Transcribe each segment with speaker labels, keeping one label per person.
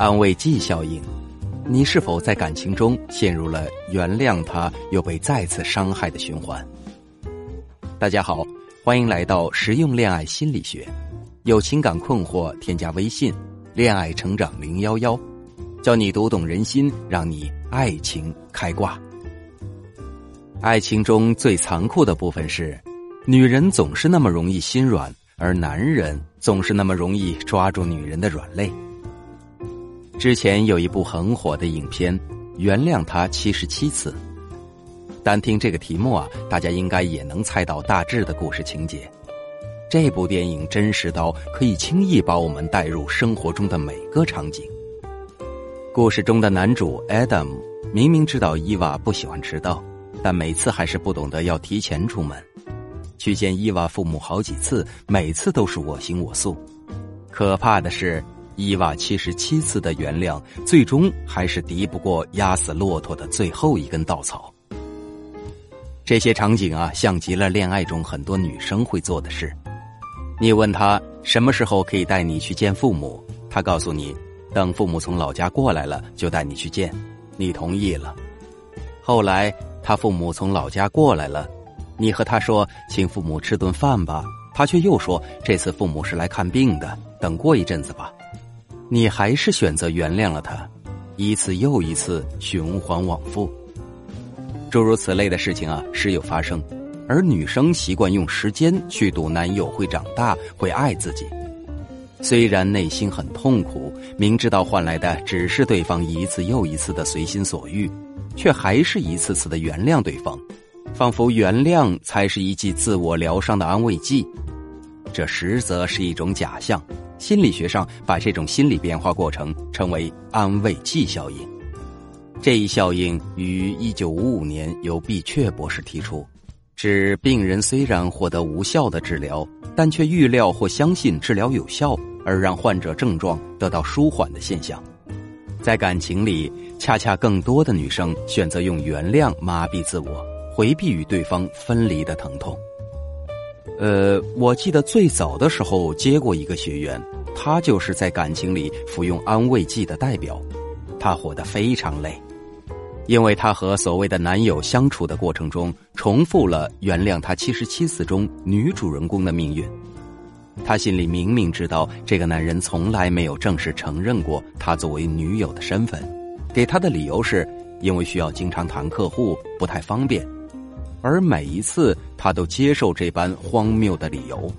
Speaker 1: 安慰剂效应，你是否在感情中陷入了原谅他又被再次伤害的循环？大家好，欢迎来到实用恋爱心理学。有情感困惑，添加微信“恋爱成长零幺幺”，教你读懂人心，让你爱情开挂。爱情中最残酷的部分是，女人总是那么容易心软，而男人总是那么容易抓住女人的软肋。之前有一部很火的影片《原谅他七十七次》，单听这个题目啊，大家应该也能猜到大致的故事情节。这部电影真实到可以轻易把我们带入生活中的每个场景。故事中的男主 Adam 明明知道伊娃不喜欢迟到，但每次还是不懂得要提前出门。去见伊娃父母好几次，每次都是我行我素。可怕的是。伊娃七十七次的原谅，最终还是敌不过压死骆驼的最后一根稻草。这些场景啊，像极了恋爱中很多女生会做的事。你问他什么时候可以带你去见父母，他告诉你，等父母从老家过来了就带你去见。你同意了。后来他父母从老家过来了，你和他说请父母吃顿饭吧，他却又说这次父母是来看病的，等过一阵子吧。你还是选择原谅了他，一次又一次循环往复，诸如此类的事情啊，时有发生。而女生习惯用时间去赌男友会长大，会爱自己，虽然内心很痛苦，明知道换来的只是对方一次又一次的随心所欲，却还是一次次的原谅对方，仿佛原谅才是一剂自我疗伤的安慰剂，这实则是一种假象。心理学上把这种心理变化过程称为安慰剂效应。这一效应于一九五五年由毕阙博士提出，指病人虽然获得无效的治疗，但却预料或相信治疗有效，而让患者症状得到舒缓的现象。在感情里，恰恰更多的女生选择用原谅麻痹自我，回避与对方分离的疼痛。呃，我记得最早的时候接过一个学员，他就是在感情里服用安慰剂的代表，他活得非常累，因为他和所谓的男友相处的过程中，重复了原谅他七十七次中女主人公的命运。他心里明明知道这个男人从来没有正式承认过他作为女友的身份，给他的理由是因为需要经常谈客户，不太方便。而每一次，他都接受这般荒谬的理由。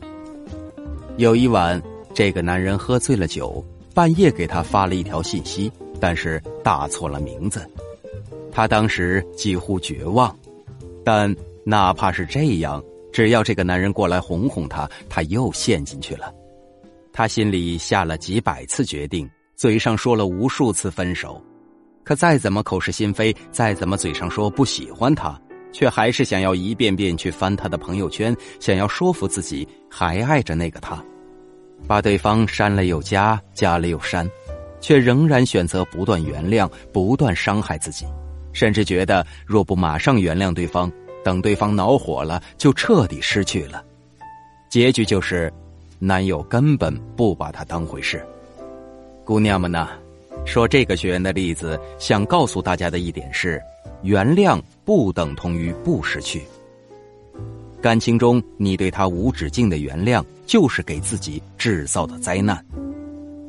Speaker 1: 有一晚，这个男人喝醉了酒，半夜给他发了一条信息，但是打错了名字。他当时几乎绝望，但哪怕是这样，只要这个男人过来哄哄他，他又陷进去了。他心里下了几百次决定，嘴上说了无数次分手，可再怎么口是心非，再怎么嘴上说不喜欢他。却还是想要一遍遍去翻他的朋友圈，想要说服自己还爱着那个他，把对方删了又加，加了又删，却仍然选择不断原谅，不断伤害自己，甚至觉得若不马上原谅对方，等对方恼火了，就彻底失去了。结局就是，男友根本不把他当回事。姑娘们呐，说这个学员的例子，想告诉大家的一点是。原谅不等同于不失去。感情中，你对他无止境的原谅，就是给自己制造的灾难。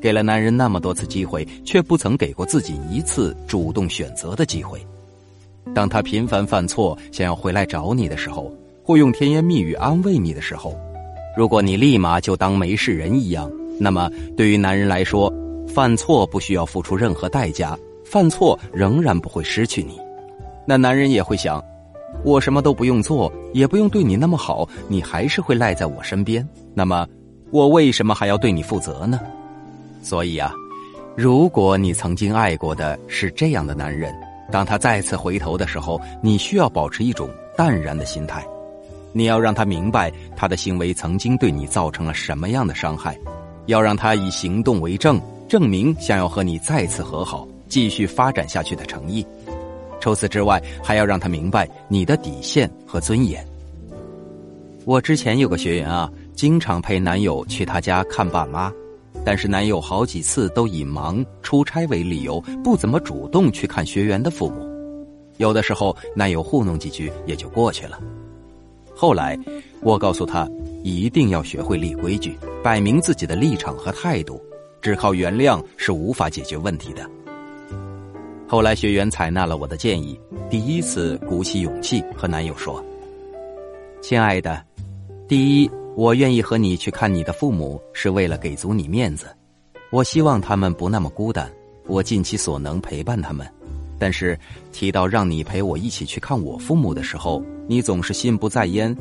Speaker 1: 给了男人那么多次机会，却不曾给过自己一次主动选择的机会。当他频繁犯错，想要回来找你的时候，或用甜言蜜语安慰你的时候，如果你立马就当没事人一样，那么对于男人来说，犯错不需要付出任何代价，犯错仍然不会失去你。那男人也会想，我什么都不用做，也不用对你那么好，你还是会赖在我身边。那么，我为什么还要对你负责呢？所以啊，如果你曾经爱过的是这样的男人，当他再次回头的时候，你需要保持一种淡然的心态。你要让他明白他的行为曾经对你造成了什么样的伤害，要让他以行动为证，证明想要和你再次和好、继续发展下去的诚意。除此之外，还要让他明白你的底线和尊严。我之前有个学员啊，经常陪男友去他家看爸妈，但是男友好几次都以忙、出差为理由，不怎么主动去看学员的父母。有的时候，男友糊弄几句也就过去了。后来，我告诉他，一定要学会立规矩，摆明自己的立场和态度，只靠原谅是无法解决问题的。后来，学员采纳了我的建议，第一次鼓起勇气和男友说：“亲爱的，第一。”我愿意和你去看你的父母，是为了给足你面子。我希望他们不那么孤单，我尽其所能陪伴他们。但是提到让你陪我一起去看我父母的时候，你总是心不在焉。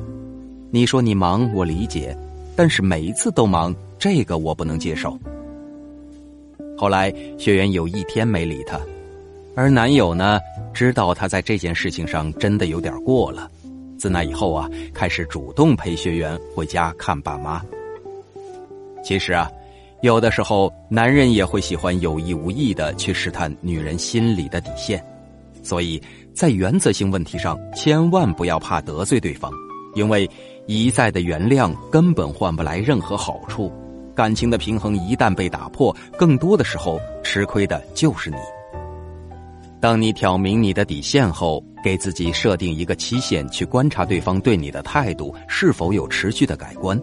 Speaker 1: 你说你忙，我理解，但是每一次都忙，这个我不能接受。后来学员有一天没理他，而男友呢，知道他在这件事情上真的有点过了。自那以后啊，开始主动陪学员回家看爸妈。其实啊，有的时候男人也会喜欢有意无意的去试探女人心里的底线，所以在原则性问题上，千万不要怕得罪对方，因为一再的原谅根本换不来任何好处，感情的平衡一旦被打破，更多的时候吃亏的就是你。当你挑明你的底线后，给自己设定一个期限，去观察对方对你的态度是否有持续的改观。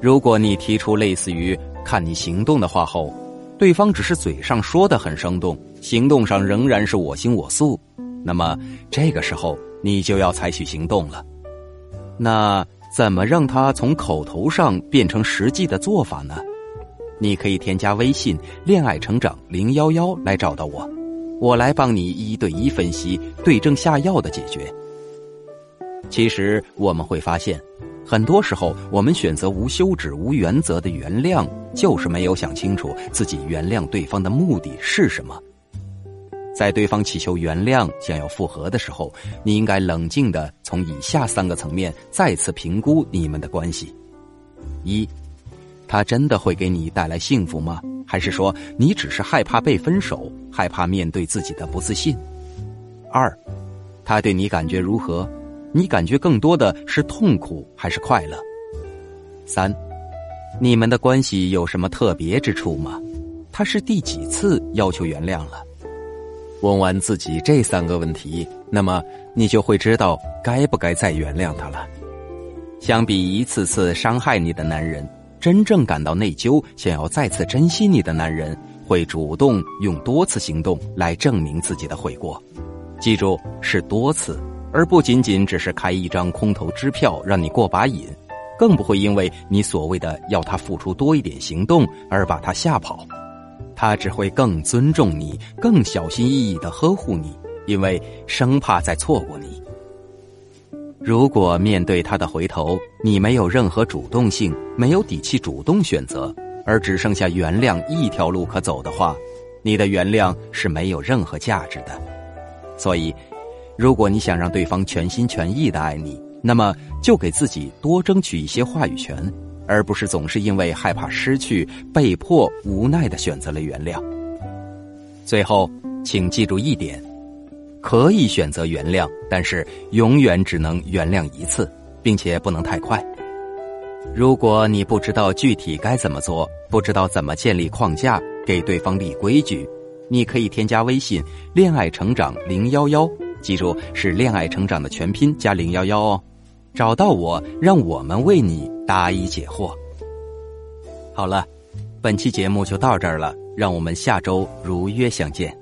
Speaker 1: 如果你提出类似于“看你行动”的话后，对方只是嘴上说的很生动，行动上仍然是我行我素，那么这个时候你就要采取行动了。那怎么让他从口头上变成实际的做法呢？你可以添加微信“恋爱成长零幺幺”来找到我。我来帮你一对一分析，对症下药的解决。其实我们会发现，很多时候我们选择无休止、无原则的原谅，就是没有想清楚自己原谅对方的目的是什么。在对方祈求原谅、想要复合的时候，你应该冷静的从以下三个层面再次评估你们的关系：一，他真的会给你带来幸福吗？还是说你只是害怕被分手，害怕面对自己的不自信？二，他对你感觉如何？你感觉更多的是痛苦还是快乐？三，你们的关系有什么特别之处吗？他是第几次要求原谅了？问完自己这三个问题，那么你就会知道该不该再原谅他了。相比一次次伤害你的男人。真正感到内疚、想要再次珍惜你的男人，会主动用多次行动来证明自己的悔过。记住，是多次，而不仅仅只是开一张空头支票让你过把瘾，更不会因为你所谓的要他付出多一点行动而把他吓跑。他只会更尊重你，更小心翼翼的呵护你，因为生怕再错过你。如果面对他的回头，你没有任何主动性，没有底气主动选择，而只剩下原谅一条路可走的话，你的原谅是没有任何价值的。所以，如果你想让对方全心全意的爱你，那么就给自己多争取一些话语权，而不是总是因为害怕失去，被迫无奈的选择了原谅。最后，请记住一点。可以选择原谅，但是永远只能原谅一次，并且不能太快。如果你不知道具体该怎么做，不知道怎么建立框架，给对方立规矩，你可以添加微信“恋爱成长零幺幺”，记住是“恋爱成长”的全拼加零幺幺哦。找到我，让我们为你答疑解惑。好了，本期节目就到这儿了，让我们下周如约相见。